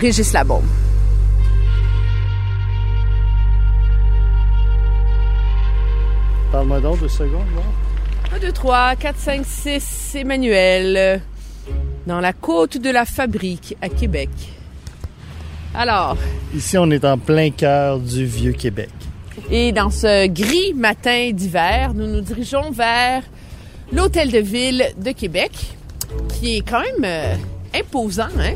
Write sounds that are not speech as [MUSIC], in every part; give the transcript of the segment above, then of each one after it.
Régis Labaume. Parle-moi donc deux secondes, là. 1, 2, 3, 4, 5, 6, Emmanuel, euh, dans la côte de la fabrique à Québec. Alors, Ici, on est en plein cœur du vieux Québec. et dans ce gris matin d'hiver, nous nous dirigeons vers l'hôtel de ville de Québec, qui est quand même euh, imposant, hein?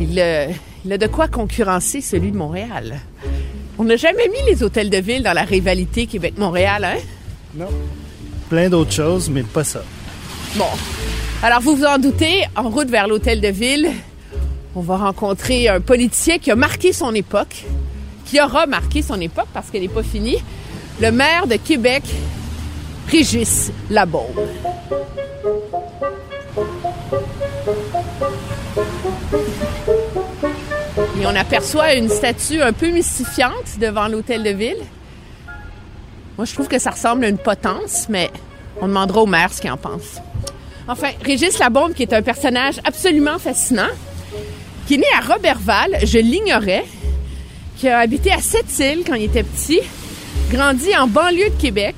Il, euh, il a de quoi concurrencer celui de Montréal. On n'a jamais mis les hôtels de ville dans la rivalité Québec-Montréal, hein? Non. Plein d'autres choses, mais pas ça. Bon. Alors, vous vous en doutez, en route vers l'hôtel de ville, on va rencontrer un politicien qui a marqué son époque, qui aura marqué son époque parce qu'elle n'est pas finie, le maire de Québec, Régis Labaume. On aperçoit une statue un peu mystifiante devant l'hôtel de ville. Moi, je trouve que ça ressemble à une potence, mais on demandera au maire ce qu'il en pense. Enfin, Régis Labaume, qui est un personnage absolument fascinant, qui est né à Robertval, je l'ignorais, qui a habité à Sept-Îles quand il était petit, grandi en banlieue de Québec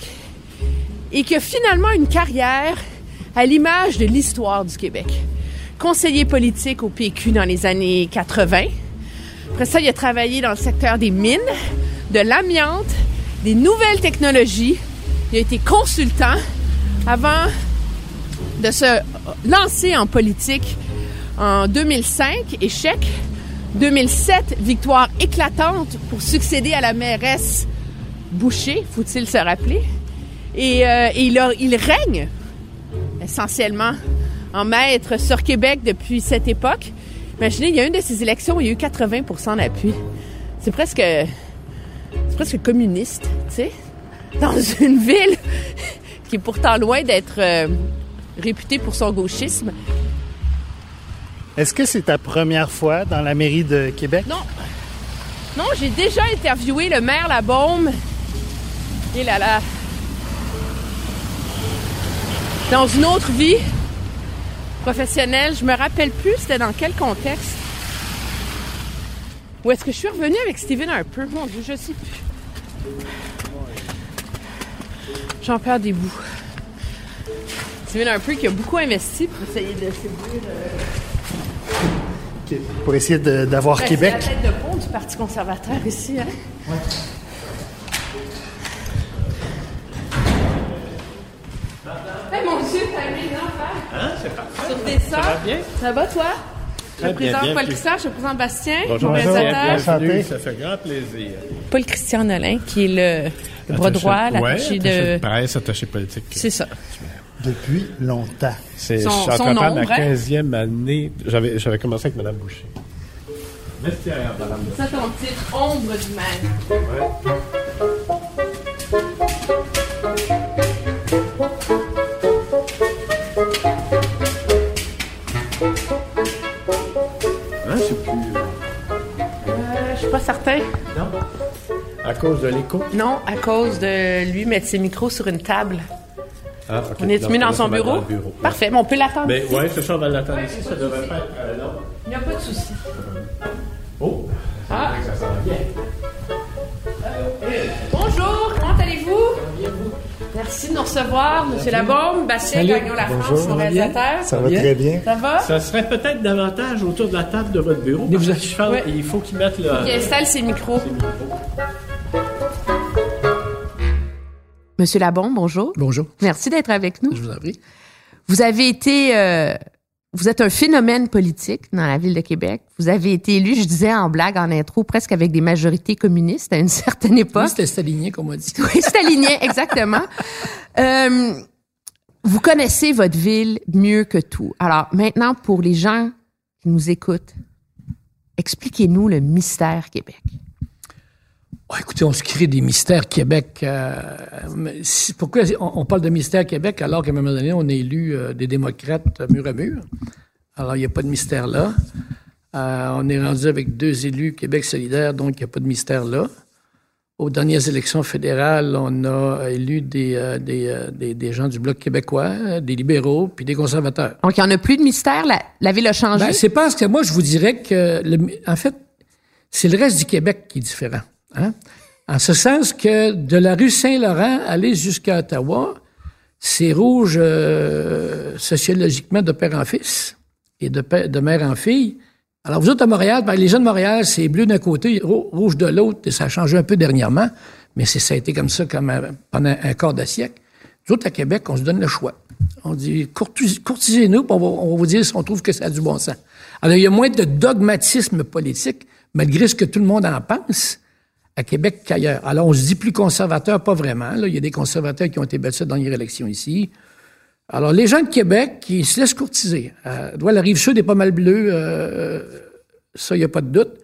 et qui a finalement une carrière à l'image de l'histoire du Québec. Conseiller politique au PQ dans les années 80. Après ça, il a travaillé dans le secteur des mines, de l'amiante, des nouvelles technologies. Il a été consultant avant de se lancer en politique en 2005, échec. 2007, victoire éclatante pour succéder à la mairesse Boucher, faut-il se rappeler. Et, euh, il règne essentiellement en maître sur Québec depuis cette époque. Imaginez, il y a une de ces élections où il y a eu 80% d'appui. C'est presque, c'est presque communiste, tu sais, dans [LAUGHS] une ville qui est pourtant loin d'être euh, réputée pour son gauchisme. Est-ce que c'est ta première fois dans la mairie de Québec? Non. Non, j'ai déjà interviewé le maire Labaume. Et là là. Dans une autre vie professionnelle, je me rappelle plus c'était dans quel contexte. Ou est-ce que je suis revenue avec Steven Harper? Mon Dieu, je sais plus. J'en perds des bouts. Steven Harper qui a beaucoup investi pour essayer de séduire Pour essayer d'avoir ben, Québec. C'est la tête de pont du Parti conservateur ici, hein? Hey, Ça va bien? Ça va, toi? Je Très bien, présente bien, Paul puis- Christian, je présente Bastien, Bonjour. Bienvenue, ça fait grand plaisir. Paul Christian Nolin, qui est le, le bras Attaché- droit, ouais, l'attaché attaché de... presse, attaché politique. C'est ça. Depuis longtemps. C'est, Son- je suis en son train de faire ombre, ma hein? 15e année. J'avais, j'avais commencé avec Mme Boucher. Vestiaire, Mme Ça, ton titre, ombre du mal. Hein, certain? Non? À cause de l'écho? Non, à cause de lui mettre ses micros sur une table. Ah, ok. On est mieux dans son bureau? Dans le bureau. Parfait, mais on peut l'attendre. Mais ici. ouais, c'est ça, on va l'attendre ici. Ça devrait pas être euh, long. Il n'y a pas de souci. Oh! Ah. Ça sent bien. Bonjour, comment allez-vous? Merci de nous recevoir, Monsieur Labaume, Bastien Salut. Gagnon La France, mon réalisateur. Ça va Bien. très bien. Ça va? Ça serait peut-être davantage autour de la table de votre bureau. Que je pense Ouais. il faut qu'ils mettent le. Il installe ses micros. ses micros. Monsieur Labaume, bonjour. Bonjour, Merci d'être avec nous. je vous en prie. Vous avez été, euh, vous êtes un phénomène politique dans la ville de Québec. Vous avez été élu, je disais en blague, en intro, presque avec des majorités communistes à une [LAUGHS] certaine Oui, époque. c'était stalinien, comme on dit. [LAUGHS] Oui, aligné, exactement. Euh, vous connaissez votre ville mieux que tout. Alors maintenant, pour les gens qui nous écoutent, Expliquez-nous le mystère Québec. Oh, écoutez, on se crée des mystères Québec. Euh, pourquoi on, parle de mystère Québec alors qu'à un moment donné, on a élu euh, des démocrates mur à mur? Alors, il n'y a pas de mystère là. Euh, on est rendu avec deux élus Québec solidaire, donc il n'y a pas de mystère là. Aux dernières élections fédérales, on a élu des, des, des, gens du Bloc québécois, des libéraux, puis des conservateurs. Donc, il n'y en a plus de mystère? La, ville a changé? Ben, c'est parce que moi, je vous dirais que, en fait, c'est le reste du Québec qui est différent. Hein? En ce sens que de la rue Saint-Laurent aller jusqu'à Ottawa, c'est rouge euh, sociologiquement de père en fils et de, de mère en fille. Alors, vous autres à Montréal, ben, les gens de Montréal, c'est bleu d'un côté, rouge de l'autre, et ça a changé un peu dernièrement, mais ça a été comme ça comme pendant un quart de siècle. Nous autres, à Québec, on se donne le choix. On dit, courtisez-nous, on on va vous dire si on trouve que ça a du bon sens. Alors, il y a moins de dogmatisme politique, malgré ce que tout le monde en pense à Québec qu'ailleurs. Alors, on se dit plus conservateur, pas vraiment. Là. Il y a des conservateurs qui ont été battus dans les élections ici. Alors, les gens de Québec, qui se laissent courtiser. Euh, la rive sud est pas mal bleue, euh, ça, il n'y a pas de doute.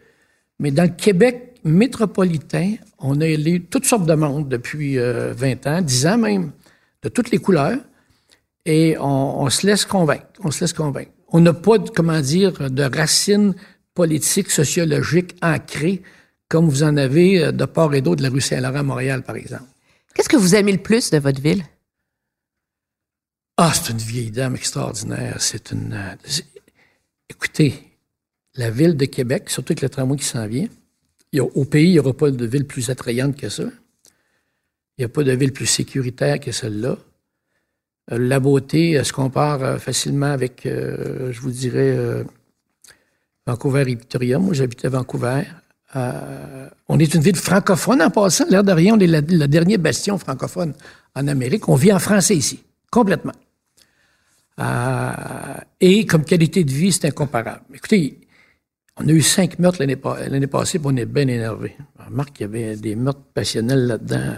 Mais dans le Québec métropolitain, on a élu toutes sortes de monde depuis 20 euh, ans, 10 ans même, de toutes les couleurs. Et on, se laisse convaincre. On se laisse convaincre. On n'a pas, comment dire, de racines politiques, sociologiques ancrées comme vous en avez euh, de part et d'autre de la rue Saint-Laurent à Montréal, par exemple. Qu'est-ce que vous aimez le plus de votre ville? Ah, c'est une vieille dame extraordinaire. C'est une. Euh, écoutez, la ville de Québec, surtout avec le tramway qui s'en vient, au pays, il n'y aura pas de ville plus attrayante que ça. Il n'y a pas de ville plus sécuritaire que celle-là. Euh, la beauté se compare facilement avec, je vous dirais, Vancouver et Victoria. Moi, j'habitais à Vancouver. Euh, on est une ville francophone en passant. L'air de rien, on est la, dernière bastion francophone en Amérique. On vit en français ici, complètement. Euh, et comme qualité de vie, c'est incomparable. Écoutez, on a eu cinq meurtres l'année, passée, puis on est bien énervé. Remarque qu'il y avait des meurtres passionnels là-dedans,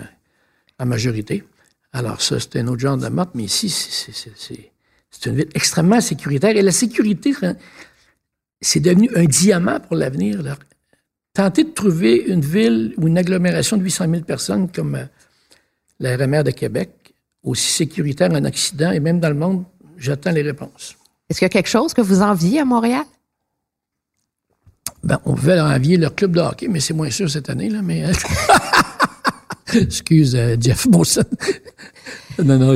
en majorité. Alors ça, c'était un autre genre de meurtre, mais ici, c'est une ville extrêmement sécuritaire. Et la sécurité, c'est devenu un diamant pour l'avenir. Tenter de trouver une ville ou une agglomération de 800 000 personnes comme euh, la RMR de Québec, aussi sécuritaire en Occident et même dans le monde, j'attends les réponses. Est-ce qu'il y a quelque chose que vous enviez à Montréal? Ben, on veut envier leur club de hockey, mais c'est moins sûr cette année, là, mais. [LAUGHS] Excuse, euh, Jeff Monson. [LAUGHS] non, non,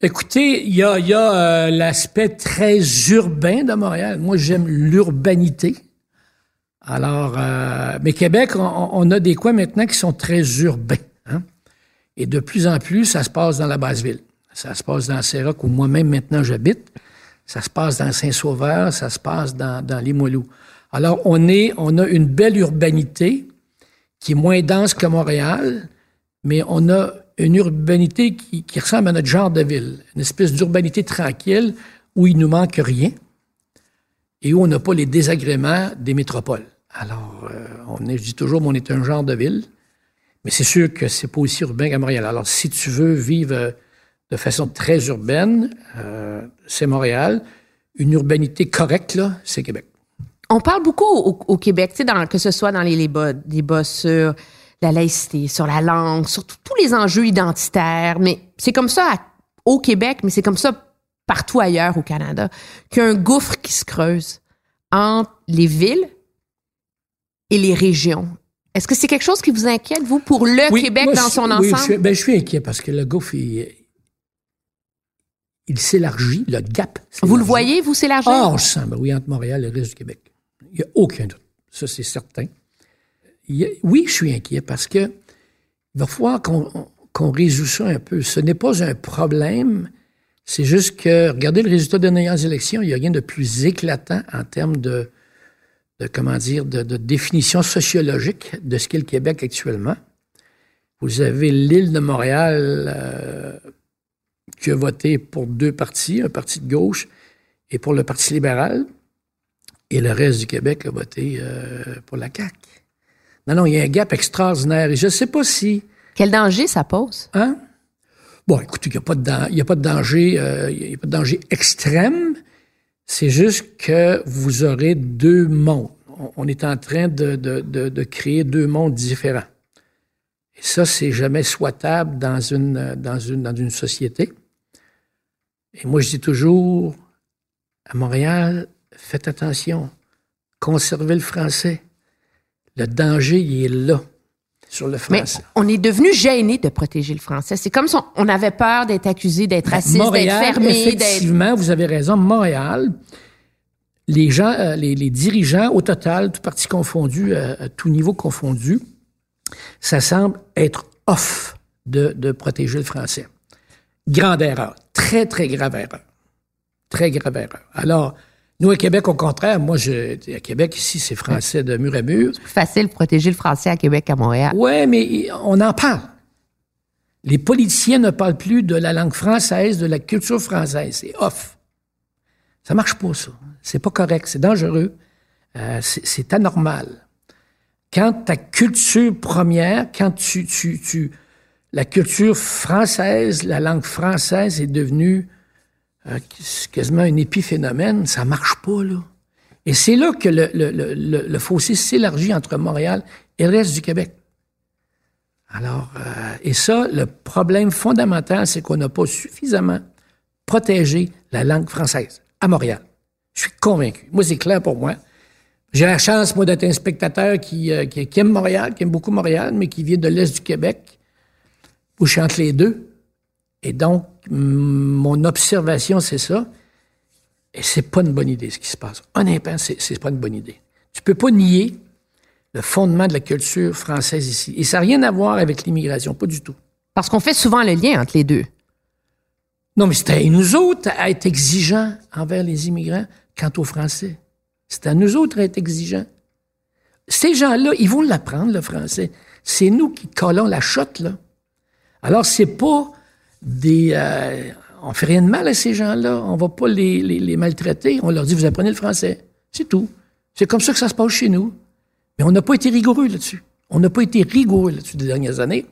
Écoutez, il y a, y a euh, l'aspect très urbain de Montréal. Moi, j'aime l'urbanité. Alors, euh, mais Québec, on, a des coins maintenant qui sont très urbains. Hein? Et de plus en plus, ça se passe dans la basse ville. Ça se passe dans Sérac, où moi-même maintenant j'habite. Ça se passe dans Saint-Sauveur, ça se passe dans, dans Limoilou. Alors, on, est, on a une belle urbanité qui est moins dense que Montréal, mais on a une urbanité qui, qui ressemble à notre genre de ville. Une espèce d'urbanité tranquille où il nous manque rien et où on n'a pas les désagréments des métropoles. Alors, euh, on est, je dis toujours, on est un genre de ville, mais c'est sûr que c'est pas aussi urbain qu'à Montréal. Alors, si tu veux vivre euh, de façon très urbaine, euh, c'est Montréal. Une urbanité correcte, c'est Québec. On parle beaucoup au, Québec, que ce soit dans les débats, sur la laïcité, sur la langue, sur tous les enjeux identitaires, mais c'est comme ça au Québec, mais c'est comme ça partout ailleurs au Canada, qu'il y a un gouffre qui se creuse entre les villes et les régions. Est-ce que c'est quelque chose qui vous inquiète, vous, pour le Québec dans son ensemble? Oui, ben, je suis inquiet parce que le gouffre, il, s'élargit, le gap. Vous le voyez, vous s'élargir? Ah, on sent, ben oui, entre Montréal et le reste du Québec. Il n'y a aucun doute. Ça, c'est certain. oui, je suis inquiet parce que il va falloir qu'on résout ça un peu. Ce n'est pas un problème. C'est juste que, regardez le résultat des dernières élections, il n'y a rien de plus éclatant en termes de, de comment dire, de, définition sociologique de ce qu'est le Québec actuellement. Vous avez l'île de Montréal euh, qui a voté pour deux partis, un parti de gauche et pour le Parti libéral, et le reste du Québec a voté euh, pour la CAQ. Non, non, il y a un gap extraordinaire et je ne sais pas si... Quel danger ça pose? Hein? Bon, écoutez, il n'y a, pas de, a pas de danger, euh, il y a pas de danger extrême, C'est juste que vous aurez deux mondes. On- est en train de, de- de- de créer deux mondes différents. Et ça, c'est jamais souhaitable dans une, dans une, dans une société. Et moi, je dis toujours, à Montréal, faites attention. Conservez le français. Le danger, il est là, sur le Mais on est devenu gêné de protéger le français. C'est comme si on, avait peur d'être accusé d'être raciste, d'être Ben, fermé, effectivement, vous avez raison. Montréal, les gens, euh, les, les dirigeants, au total, tout parti confondu, euh, à tout niveau confondu, ça semble être off de, de protéger le français. Grande erreur. Très, très grave erreur. Très grave erreur. Alors, nous, à Québec, au contraire, moi, je, à Québec, ici, c'est français de mur à mur. plus facile de protéger le français à Québec qu'à Montréal. Ouais, mais on en parle. Les politiciens ne parlent plus de la langue française, de la culture française. C'est off. Ça marche pas, ça. C'est pas correct. C'est dangereux. Euh, c'est c'est anormal. Quand ta culture première, quand tu, tu, tu, la culture française, la langue française est devenue quasiment un épiphénomène, ça marche pas, là. Et c'est là que le, fossé s'élargit entre Montréal et le reste du Québec. Alors, euh, et ça, le problème fondamental, c'est qu'on n'a pas suffisamment protégé la langue française à Montréal. Je suis convaincu. Moi, c'est clair pour moi. J'ai la chance, moi, d'être un spectateur qui, euh, qui aime Montréal, qui aime beaucoup Montréal, mais qui vient de l'Est du Québec, où je suis entre les deux. Et donc, mon observation, c'est ça. Et c'est pas une bonne idée, ce qui se passe. Honnêtement, c'est, c'est pas une bonne idée. Tu peux pas nier le fondement de la culture française ici. Et ça n'a rien à voir avec l'immigration, pas du tout. Parce qu'on fait souvent le lien entre les deux. Non, mais c'est à nous autres à être exigeants envers les immigrants quant aux Français. C'est à nous autres à être exigeants. Ces gens-là, ils vont l'apprendre, le français. C'est nous qui collons la chotte, là. Alors, c'est pas des... euh, on fait rien de mal à ces gens-là. On va pas les, maltraiter. On leur dit, vous apprenez le français. C'est tout. C'est comme ça que ça se passe chez nous. Mais on n'a pas été rigoureux là-dessus. On n'a pas été rigoureux là-dessus des dernières années.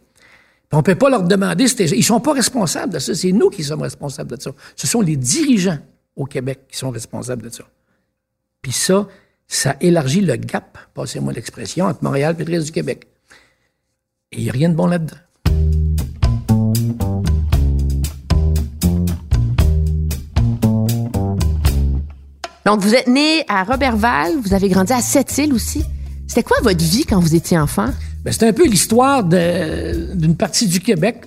Puis on peut pas leur demander, ils sont pas responsables de ça. C'est nous qui sommes responsables de ça. Ce sont les dirigeants au Québec qui sont responsables de ça. Puis ça, ça élargit le gap, passez-moi l'expression, entre Montréal et le reste du Québec. Et il n'y a rien de bon là-dedans. Donc, vous êtes né à Robertval, vous avez grandi à Sept-Îles aussi. C'était quoi votre vie quand vous étiez enfant? Ben, c'est un peu l'histoire d'une partie du Québec,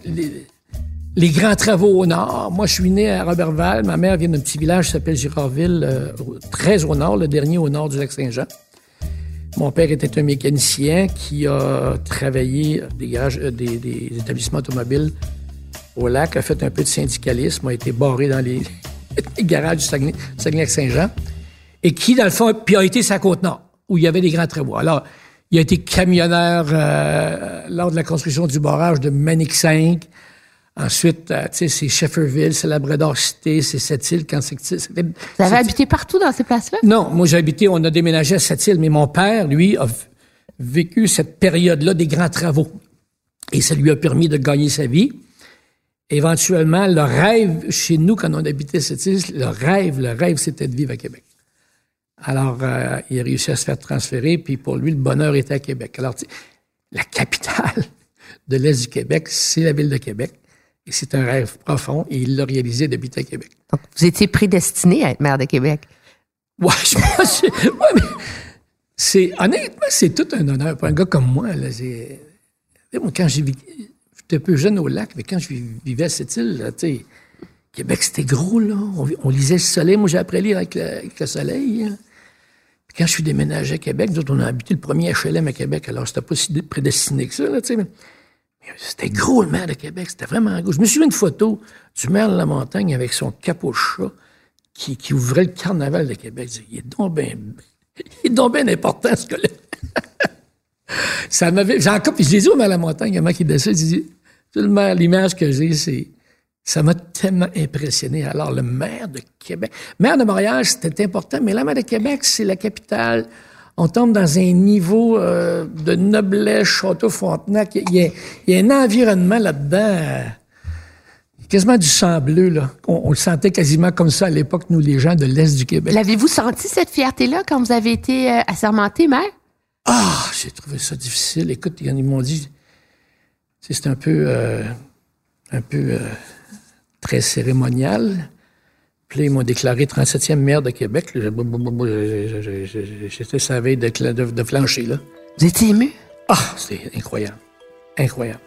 les, grands travaux au nord. Moi, je suis né à Robertval. Ma mère vient d'un petit village qui s'appelle Girardville, euh, très au nord, le dernier au nord du lac Saint-Jean. Mon père était un mécanicien qui a travaillé euh, des, des établissements automobiles au lac, a fait un peu de syndicalisme, a été barré dans les, les garages du Saguenay- Saguenay-Lac-Saint-Jean, et qui, dans le fond, puis a été sa côte nord, où il y avait des grands travaux. Alors, il a été camionneur euh, lors de la construction du barrage de Manic 5. Ensuite, euh, tu sais, c'est Shefferville, c'est Labrador-Cité, c'est Sept-Îles, quand c'est... c'était- Vous avez habité partout dans ces places-là? non, moi j'ai habité, on a déménagé à Sept-Îles, mais mon père, lui, a vécu cette période-là des grands travaux. Et ça lui a permis de gagner sa vie. Éventuellement, le rêve, chez nous, quand on habitait Sept-Îles, le rêve, le rêve, c'était de vivre à Québec. Alors, euh, il a réussi à se faire transférer, puis pour lui, le bonheur était à Québec. Alors, la capitale de l'Est du Québec, c'est la ville de Québec. Et c'est un rêve profond, et il l'a réalisé d'habiter à Québec. Donc, vous étiez prédestiné à être maire de Québec. Ouais, je pense. Ouais, mais c'est honnêtement, c'est tout un honneur pour un gars comme moi. Là, quand j'ai vécu, un peu jeune au lac, mais quand je vivais à cette île, Québec, c'était gros, là. On, lisait le soleil. Moi, j'ai appris à lire avec le, soleil. hein. Puis quand je suis déménagé à Québec, nous on a habité le premier HLM à Québec. Alors, c'était pas si prédestiné que ça, tu sais. mais- C'était gros, le maire de Québec. C'était vraiment gros. Je me suis vu une photo du maire de la montagne avec son capot chat qui, ouvrait le carnaval de Québec. Je dis, Il est donc bien, important, ce gars-là. [LAUGHS] Ça m'avait, j'ai encore, puis je l'ai dit au maire de la montagne, comment il décide, il dit, tout le maire, l'image que j'ai, c'est, ça m'a tellement impressionné. Alors, le maire de Québec, maire de Montréal, c'était important, mais la maire de Québec, c'est la capitale. On tombe dans un niveau euh, de noblesse, Château-Frontenac. Il y, a, il y a un environnement là-dedans euh, quasiment du sang bleu, là. On, on le sentait quasiment comme ça à l'époque, nous, les gens de l'Est du Québec. L'avez-vous senti, cette fierté-là, quand vous avez été euh, assermenté, maire? Ah, j'ai trouvé ça difficile. Écoute, ils m'ont dit, c'est un peu, euh, un peu euh, très cérémonial. Puis ils m'ont déclaré 37e maire de Québec. J'étais sa veille de, de, là. Vous étiez ému? Ah, c'est incroyable. Incroyable.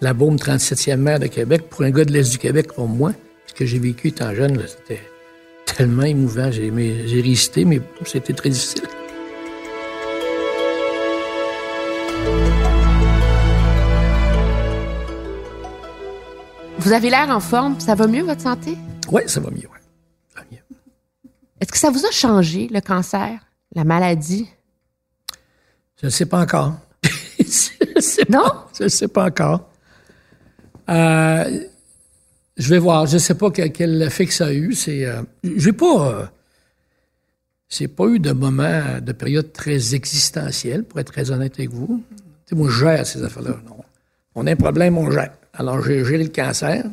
La Baume, 37e maire de Québec, pour un gars de l'Est du Québec comme moi, ce que j'ai vécu étant jeune, c'était tellement émouvant. J'ai résisté, mais c'était très difficile. Vous avez l'air en forme. Ça va mieux, votre santé? Oui, ça va mieux, ouais. Mieux. Est-ce que ça vous a changé, le cancer, la maladie? Je ne sais pas encore. [LAUGHS] je sais Non? pas. Je ne sais pas encore. Euh, je vais voir. Je ne sais pas quel, quel effet que ça a eu. C'est, euh, j'ai pas, euh, j'ai pas eu de moment, de période très existentielle, pour être très honnête avec vous. Moi, je gère ces affaires-là. Non. On a un problème, on gère. Alors, j'ai géré le cancer.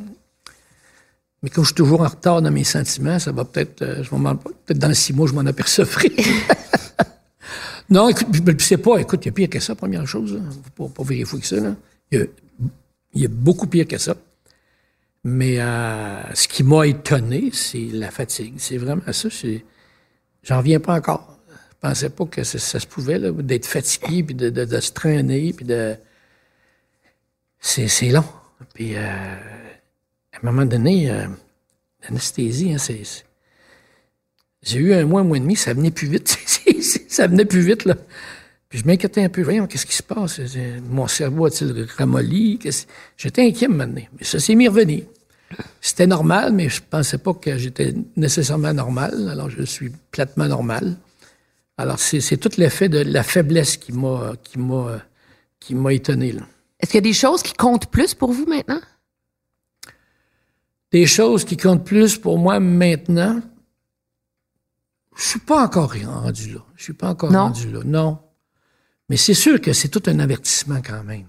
Mais comme je suis toujours en retard dans mes sentiments, ça va peut-être, euh, peut-être dans six mois, je m'en apercevrai. [LAUGHS] Non, écoute, sais pas. Écoute, il y a pire que ça, première chose. Là. Faut Pas, pas vérifier que ça. Là. Il, y a, il beaucoup pire que ça. Mais euh, ce qui m'a étonné, c'est la fatigue. C'est vraiment ça. c'est- J'en reviens pas encore. Je pensais pas que ça, se pouvait, là, d'être fatigué, puis de, de- se traîner, puis de... C'est, c'est long. Puis, euh, à un moment donné, euh, l'anesthésie, hein, c'est... J'ai eu un mois, un mois et demi, ça venait plus vite. [LAUGHS] ça venait plus vite, là. Puis je m'inquiétais un peu. Voyons, qu'est-ce qui se passe? Mon cerveau a-t-il ramolli? J'étais inquiet maintenant. Mais ça s'est mis revenir. C'était normal, mais je pensais pas que j'étais nécessairement normal. Alors, je suis platement normal. Alors, c'est tout l'effet de la faiblesse qui m'a qui m'a étonné, là. Est-ce qu'il y a des choses qui comptent plus pour vous maintenant? Des choses qui comptent plus pour moi maintenant, je suis pas encore rendu là. Je suis pas encore Non? rendu là. Non. Mais c'est sûr que c'est tout un avertissement quand même.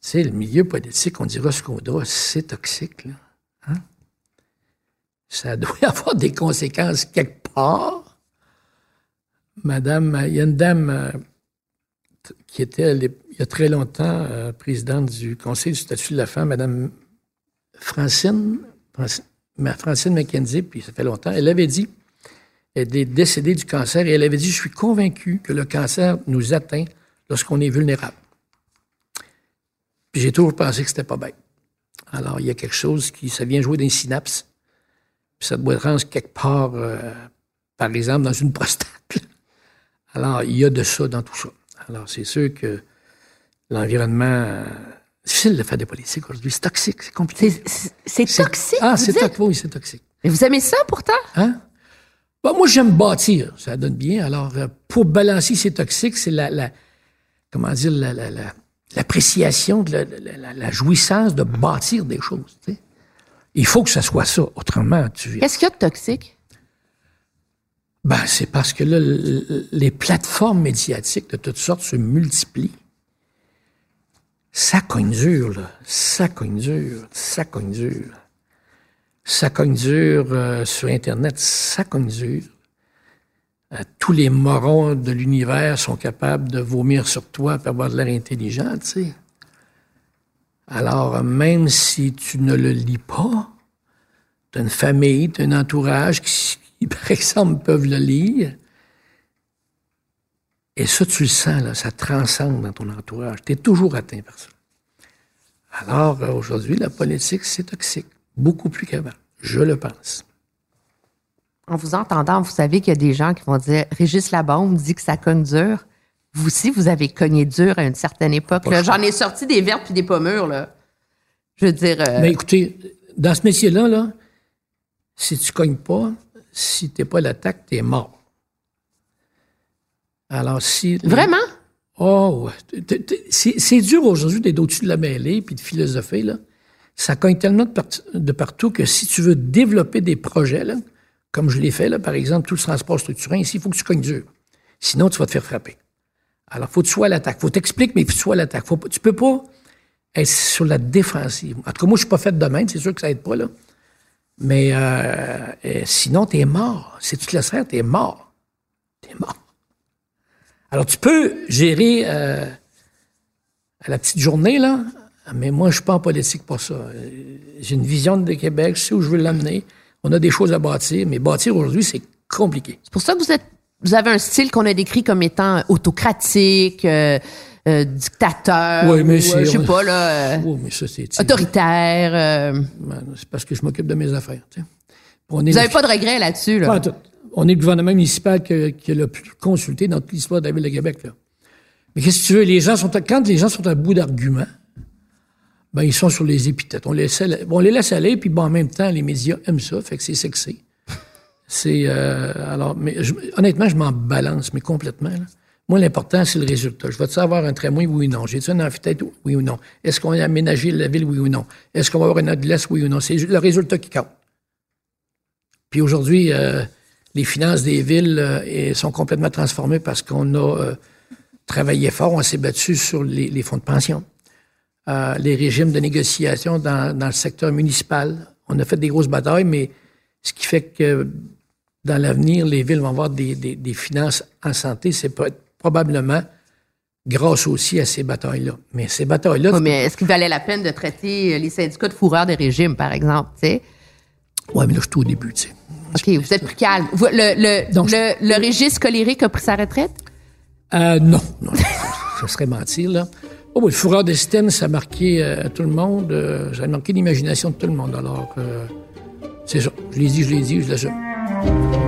Tu sais, le milieu politique, on dira ce qu'on voudra, c'est toxique, là. Hein? Ça [LAUGHS] doit avoir des conséquences quelque part. Madame, il y a une dame qui était il y a très longtemps euh, présidente du Conseil du statut de la femme, Madame Francine, Francine, Francine McKenzie, puis ça fait longtemps, elle avait dit, elle est décédée du cancer, et elle avait dit, je suis convaincu que le cancer nous atteint lorsqu'on est vulnérable. Puis j'ai toujours pensé que c'était pas bête. Alors, il y a quelque chose qui, ça vient jouer dans les synapses, puis ça doit être quelque part, euh, par exemple, dans une prostate. [LAUGHS] Alors, il y a de ça dans tout ça. Alors, c'est sûr que l'environnement... euh, C'est difficile de faire des politiques aujourd'hui. C'est toxique, c'est compliqué. C'est- toxique. Ah, c'est toxique. Oui, c'est toxique. Mais vous aimez ça pourtant? Hein? Bon, moi, j'aime bâtir. Ça donne bien. Alors, euh, pour balancer ces toxiques, c'est la, la- comment dire, la, la- la- l'appréciation, la, la- la- la jouissance de bâtir des choses. tu sais. Il faut que ça soit ça. Autrement, tu Qu'est-ce qu'il y a de toxique? Ben, c'est parce que là, les plateformes médiatiques de toutes sortes se multiplient. Ça cogne dur, là. Ça cogne dur. Ça cogne dur. Ça cogne dur euh, sur Internet. Ça cogne dur. Euh, tous les morons de l'univers sont capables de vomir sur toi pour avoir de l'air intelligent, tu sais. Alors, même si tu ne le lis pas, tu as une famille, tu as un entourage qui, [LAUGHS] qui, par exemple, peuvent le lire. Et ça, tu le sens, là, ça transcende dans ton entourage. Tu es toujours atteint par ça. Alors, euh, aujourd'hui, la politique, c'est toxique. Beaucoup plus qu'avant. Je le pense. En vous entendant, vous savez qu'il y a des gens qui vont dire Régis Labombe dit que ça cogne dur. Vous aussi, vous avez cogné dur à une certaine époque. J'en ai sorti des vertes puis des pommures, là. Je veux dire. euh, Mais écoutez, dans ce métier-là, là, si tu cognes pas, si t'es pas à l'attaque, t'es mort. Alors, si... Vraiment? Oh, c'est dur aujourd'hui d'être au-dessus de la mêlée puis de philosopher, là. Ça cogne tellement de, part- de partout que si tu veux développer des projets, là, comme je l'ai fait, là, par exemple, tout le transport structurant, ici, il faut que tu cognes dur. Sinon, tu vas te faire frapper. Alors, faut que tu sois à l'attaque. Faut t'expliquer, mais il faut que tu sois à l'attaque. Faut Tu peux pas être sur la défensive. En tout cas, moi, je suis pas fait de même, c'est sûr que ça aide pas, là. Mais euh, euh, sinon, tu es mort. Si tu te laisses faire, tu es mort. Tu es mort. Alors, tu peux gérer euh, à la petite journée, là, mais moi, je suis pas en politique pour ça. J'ai une vision de Québec, je sais où je veux l'amener. On a des choses à bâtir, mais bâtir aujourd'hui, c'est compliqué. C'est pour ça que vous êtes, vous avez un style qu'on a décrit comme étant autocratique, euh, euh, dictateur, mais ou, euh, je sais pas là, euh, Oh, mais ça, c'est... autoritaire. Ben, C'est parce que je m'occupe de mes affaires. On est vous le- avez pas de regrets là-dessus là? On est le gouvernement municipal qui a le plus consulté dans toute l'histoire de la Ville de Québec. Là. Mais qu'est-ce que tu veux? Les gens sont à- quand les gens sont à bout d'arguments, ben, ils sont sur les épithètes. On les, laisse aller, bon, on les laisse aller, puis bon, en même temps, les médias aiment ça, fait que c'est sexy. C'est, euh, alors, mais je- honnêtement, je m'en balance, mais complètement. là. Moi, l'important, c'est le résultat. Je vais-tu avoir un tramway, oui ou non? J'ai-tu un amphithéâtre, oui ou non? Est-ce qu'on a aménagé la ville, oui ou non? Est-ce qu'on va avoir un adresse, oui ou non? C'est le résultat qui compte. Puis aujourd'hui, euh, les finances des villes euh, sont complètement transformées parce qu'on a euh, travaillé fort, on s'est battu sur les, fonds de pension, les régimes de négociation dans, le secteur municipal. On a fait des grosses batailles, mais ce qui fait que dans l'avenir, les villes vont avoir des, finances en santé, c'est peut- probablement grâce aussi à ces batailles-là. Mais ces batailles-là, mais est-ce qu'il valait la peine de traiter euh, les syndicats de fourreurs des régimes, par exemple, tu sais? ouais, mais là, je suis tout au début, tu sais. OK, vous êtes plus calme. Le, le, Donc, le, le registre colérique a pris sa retraite? Euh, non, non, ce serait mentir, là. Oh, oui, le fourreur de système, ça a marqué euh, tout le monde, euh, ça a marqué l'imagination de tout le monde. Alors, c'est ça. Je l'ai dit, je l'ai dit, je l'assume.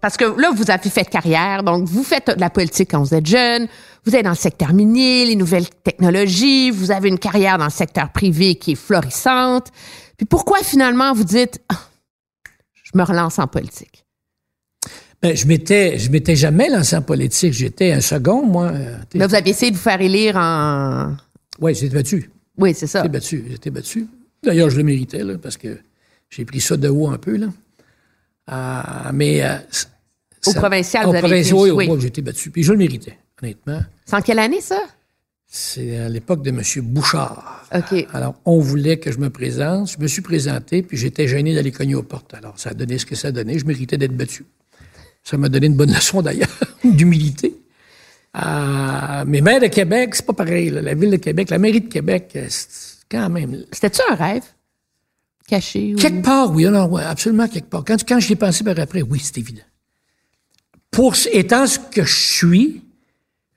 Parce que là, vous avez fait carrière, donc vous faites de la politique quand vous êtes jeune, vous êtes dans le secteur minier, les nouvelles technologies, vous avez une carrière dans le secteur privé qui est florissante. Puis pourquoi finalement vous dites, Ah, je me relance en politique? Ben, je m'étais, je m'étais jamais lancé en politique. J'étais un second, moi. Euh, Là, vous avez essayé de vous faire élire en... ouais, j'étais battu. Oui, c'est ça. J'étais battu. J'étais battu. D'ailleurs, je le méritais, là, parce que j'ai pris ça de haut un peu, là. Ah, mais. euh, Au ça- provincial, au vous avez provincial, été- oui, oui. oui, j'ai été battu. Puis je le méritais, honnêtement. C'est en quelle année, ça? C'est à l'époque de M. Bouchard. OK. Alors, on voulait que je me présente. Je me suis présenté, puis j'étais gêné d'aller cogner aux portes. Alors, ça a donné ce que ça a donné. Je méritais d'être battu. Ça m'a donné une bonne leçon, d'ailleurs, [LAUGHS] d'humilité. Ah, mais maire de Québec, c'est pas pareil. là. La ville de Québec, la mairie de Québec, euh, c'est quand même... C'était-tu un rêve? Caché? Ou... Quelque part, oui. Alors, ouais, absolument quelque part. Quand, quand j'y ai pensé par après, oui, c'est évident. Pour, étant ce que je suis,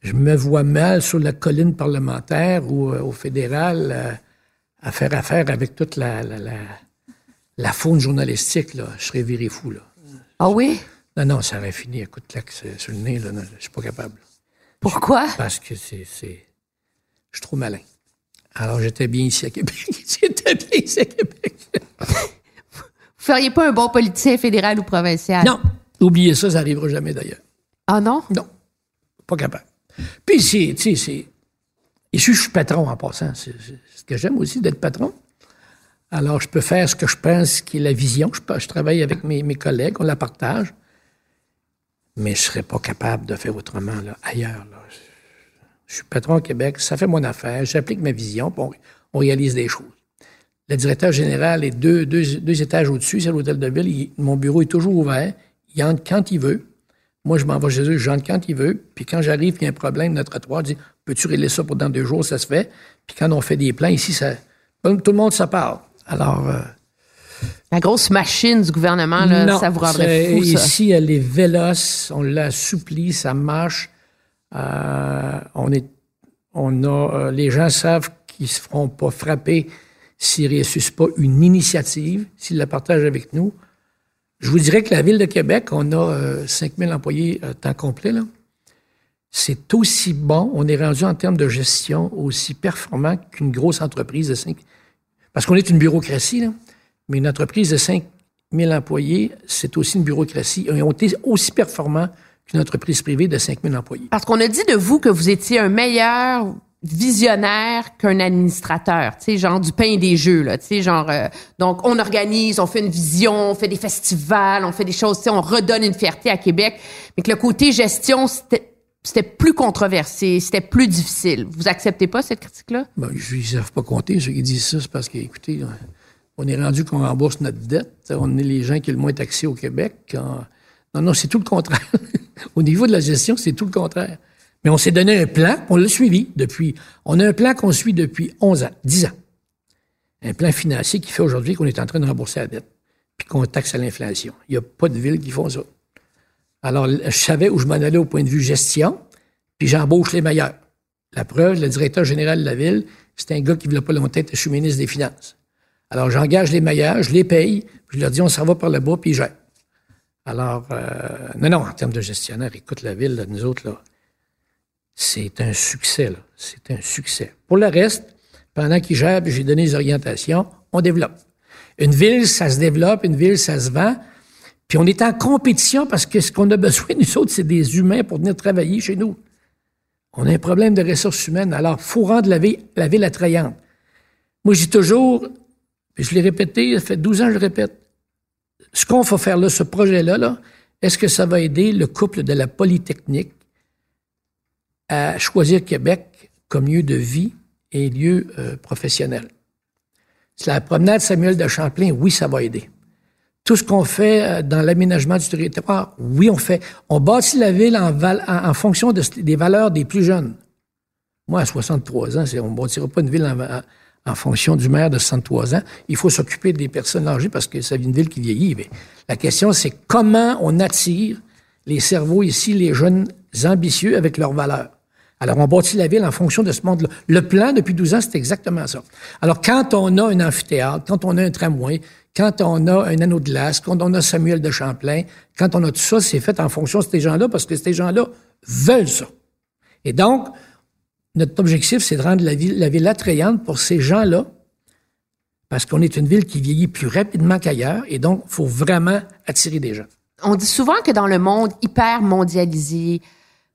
je me vois mal sur la colline parlementaire ou euh, au fédéral euh, à faire affaire avec toute la, la, la, la faune journalistique. Là. Je serais viré fou. Là. Ah oui? Non, non, ça aurait fini à coup de claque sur le nez. Là. Non, je suis pas capable. Pourquoi? Parce que c'est- Je suis trop malin. Alors, j'étais bien ici à Québec. [LAUGHS] j'étais bien ici à Québec. Vous feriez pas un bon politicien fédéral ou provincial? Non, oubliez ça, ça n'arrivera jamais d'ailleurs. Ah non? Non, pas capable. Puis, c'est, tu sais, c'est. Ici, je suis patron en passant. C'est, c'est ce que j'aime aussi d'être patron. Alors, je peux faire ce que je pense qui est la vision. Je, peux- je travaille avec mes, mes collègues, on la partage. Mais je ne serais pas capable de faire autrement là, ailleurs. Là. Je, je suis patron au Québec, ça fait mon affaire, j'applique ma vision, puis on, on réalise des choses. Le directeur général est deux, deux, deux étages au-dessus, c'est l'hôtel de ville. Il- mon bureau est toujours ouvert. Il entre quand il veut. Moi, je m'en vais chez eux, j'entre quand il veut. Puis quand j'arrive, il y a un problème, notre trottoir dit Peux-tu régler ça pour dans deux jours Ça se fait. Puis quand on fait des plans ici, ça, tout le monde se parle. Alors, euh, La grosse machine du gouvernement, là, non, ça vous rendrait fou, ça. Ici, elle est véloce, on l'assouplit, ça marche. Euh, on est, On a, euh, les gens savent qu'ils ne se feront pas frapper s'ils ne réussissent pas une initiative, s'ils la partagent avec nous. Je vous dirais que la Ville de Québec, on a euh, 5 000 employés à temps complet. C'est aussi bon, on est rendu en termes de gestion aussi performant qu'une grosse entreprise de 5 Parce qu'on est une bureaucratie, mais une entreprise de 5 000 employés, c'est aussi une bureaucratie. Ils ont été aussi performants qu'une entreprise privée de 5 000 employés. Parce qu'on a dit de vous que vous étiez un meilleur visionnaire qu'un administrateur, tu sais, genre du pain et des jeux, là, tu sais, genre, euh, donc on organise, on fait une vision, on fait des festivals, on fait des choses, tu sais, on redonne une fierté à Québec, mais que le côté gestion, c'était c'était plus controversé, c'était plus difficile. Vous acceptez pas cette critique-là? Ben, ils ne savent pas compter. Ceux qui disent ça, c'est parce que, écoutez, on est rendu qu'on rembourse notre dette. On est les gens qui ont le moins taxés au Québec. Non, non, c'est tout le contraire. [LAUGHS] au niveau de la gestion, c'est tout le contraire. Mais on s'est donné un plan, on l'a suivi depuis. On a un plan qu'on suit depuis 11 ans, 10 ans. Un plan financier qui fait aujourd'hui qu'on est en train de rembourser la dette, puis qu'on taxe à l'inflation. Il n'y a pas de villes qui font ça. Alors, je savais où je m'en allais au point de vue gestion, puis j'embauche les meilleurs. La preuve, le directeur général de la ville, c'est un gars qui ne voulait pas longtemps être je ministre des Finances. Alors, j'engage les meilleurs, je les paye, puis je leur dis, on s'en va par le bas, puis je Alors, euh, non, non, en termes de gestionnaire, écoute, la ville, là, nous autres, là, c'est un succès, là. C'est un succès. Pour le reste, pendant qu'il gère, j'ai donné les orientations, on développe. Une ville, ça se développe, une ville, ça se vend. Puis on est en compétition parce que ce qu'on a besoin, [LAUGHS] nous autres, c'est des humains pour venir travailler chez nous. On a un problème de ressources humaines. Alors, il faut rendre la ville, la ville attrayante. Moi, dis toujours, je l'ai répété, ça fait 12 ans que je le répète, ce qu'on va faire là, ce projet-là, -là, est-ce que ça va aider le couple de la Polytechnique à choisir Québec comme lieu de vie et lieu euh, professionnel? La promenade Samuel de Champlain, oui, ça va aider. Tout ce qu'on fait euh, dans l'aménagement du territoire, oui, on fait. On bâtit la ville en, fonction des valeurs des plus jeunes. Moi, à 63 ans, on ne bâtira pas une ville en, fonction du maire de 63 ans. Il faut s'occuper des personnes âgées parce que c'est une ville qui vieillit. Mais la question, c'est comment on attire les cerveaux ici, les jeunes ambitieux avec leurs valeurs. Alors, on bâtit la ville en fonction de ce monde-là. Le plan, depuis 12 ans, c'est exactement ça. Alors, quand on a un amphithéâtre, quand on a un tramway, quand on a un anneau de glace, quand on a Samuel de Champlain, quand on a tout ça, c'est fait en fonction de ces gens-là parce que ces gens-là veulent ça. Et donc, notre objectif, c'est de rendre la ville, la ville attrayante pour ces gens-là parce qu'on est une ville qui vieillit plus rapidement qu'ailleurs et donc, il faut vraiment attirer des gens. On dit souvent que dans le monde hyper mondialisé,